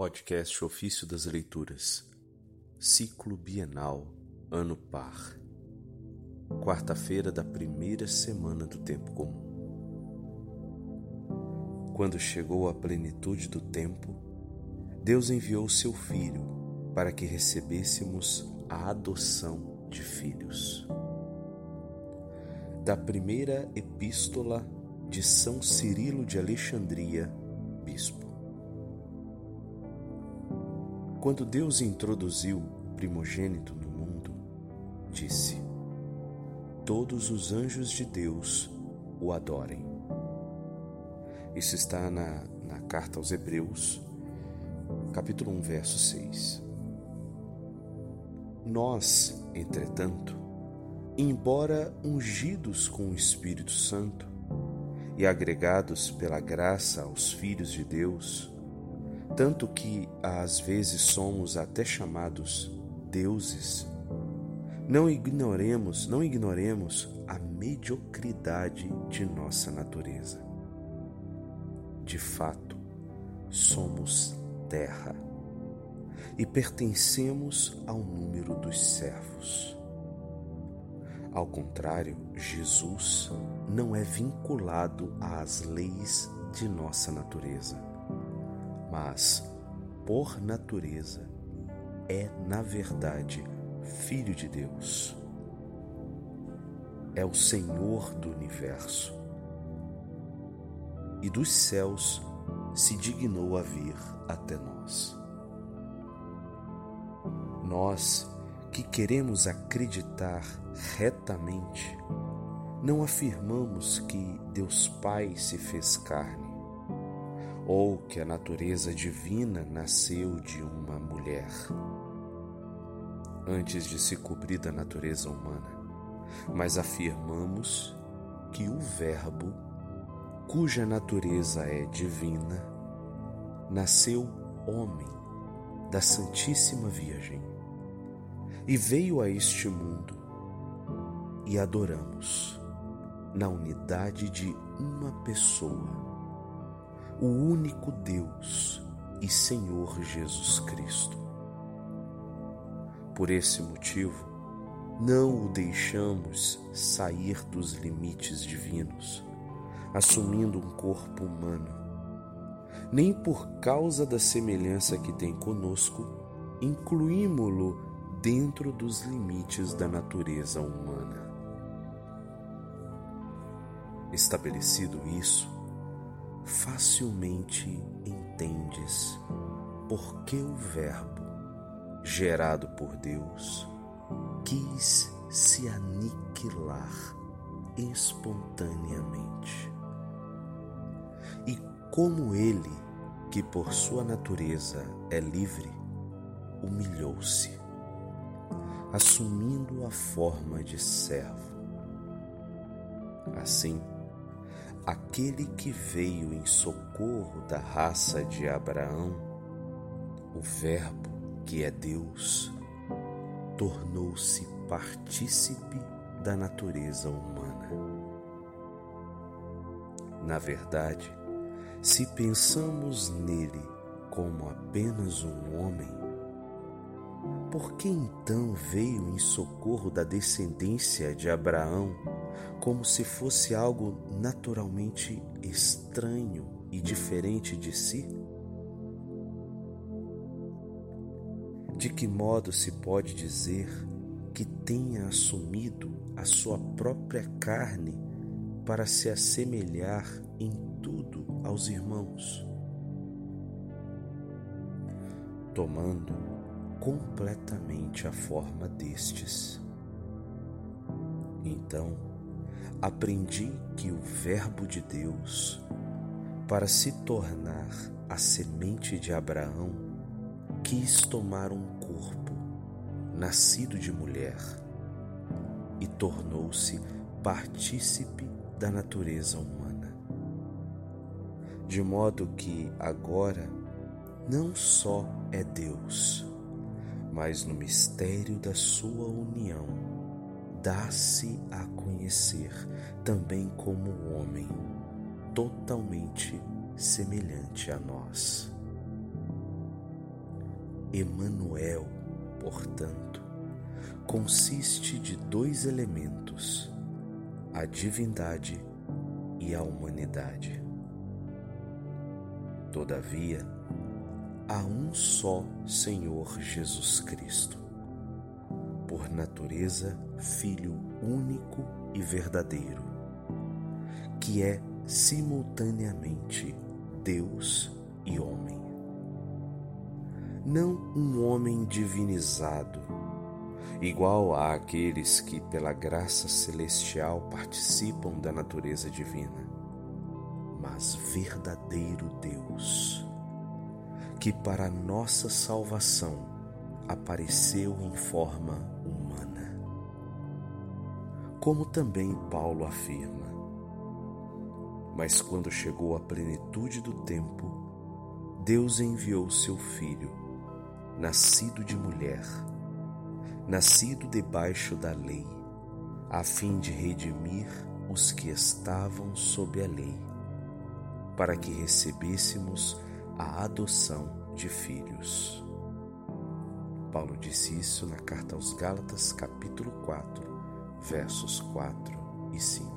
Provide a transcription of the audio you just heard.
Podcast Ofício das Leituras, Ciclo Bienal, Ano Par, quarta-feira da primeira semana do Tempo Comum. Quando chegou a plenitude do tempo, Deus enviou seu Filho para que recebêssemos a adoção de filhos. Da primeira epístola de São Cirilo de Alexandria, Bispo. Quando Deus introduziu o primogênito no mundo, disse: Todos os anjos de Deus o adorem. Isso está na, na carta aos Hebreus, capítulo 1, verso 6. Nós, entretanto, embora ungidos com o Espírito Santo e agregados pela graça aos filhos de Deus, tanto que às vezes somos até chamados deuses. Não ignoremos, não ignoremos a mediocridade de nossa natureza. De fato, somos terra e pertencemos ao número dos servos. Ao contrário, Jesus não é vinculado às leis de nossa natureza mas, por natureza, é, na verdade, Filho de Deus. É o Senhor do universo. E dos céus se dignou a vir até nós. Nós que queremos acreditar retamente, não afirmamos que Deus Pai se fez carne ou que a natureza divina nasceu de uma mulher. Antes de se cobrir da natureza humana, mas afirmamos que o Verbo, cuja natureza é divina, nasceu homem da Santíssima Virgem e veio a este mundo e adoramos na unidade de uma pessoa o único Deus e Senhor Jesus Cristo. Por esse motivo, não o deixamos sair dos limites divinos, assumindo um corpo humano, nem por causa da semelhança que tem conosco, incluímo-lo dentro dos limites da natureza humana. Estabelecido isso, facilmente entendes porque o Verbo, gerado por Deus, quis se aniquilar espontaneamente. E como ele, que por sua natureza é livre, humilhou-se, assumindo a forma de servo. Assim, aquele que veio em socorro da raça de Abraão, o Verbo que é Deus, tornou-se partícipe da natureza humana. Na verdade, se pensamos nele como apenas um homem, por que então veio em socorro da descendência de Abraão como se fosse algo naturalmente estranho e diferente de si? De que modo se pode dizer que tenha assumido a sua própria carne para se assemelhar em tudo aos irmãos? Tomando completamente a forma destes. Então, aprendi que o Verbo de Deus, para se tornar a semente de Abraão, quis tomar um corpo, nascido de mulher, e tornou-se partícipe da natureza humana. De modo que agora não só é Deus, mas no mistério da sua união, dá-se a conhecer também como homem, totalmente semelhante a nós. Emanuel, portanto, consiste de dois elementos: a divindade e a humanidade. Todavia, há um só Senhor Jesus Cristo, por natureza Filho único e verdadeiro, que é simultaneamente Deus e homem. Não um homem divinizado, igual àqueles que, pela graça celestial, participam da natureza divina, mas verdadeiro Deus, que para nossa salvação apareceu em forma humana. Como também Paulo afirma, mas quando chegou a plenitude do tempo, Deus enviou seu filho, nascido de mulher, nascido debaixo da lei, a fim de redimir os que estavam sob a lei, para que recebêssemos a adoção de filhos. Paulo disse isso na carta aos Gálatas, capítulo 4, versos 4 e 5.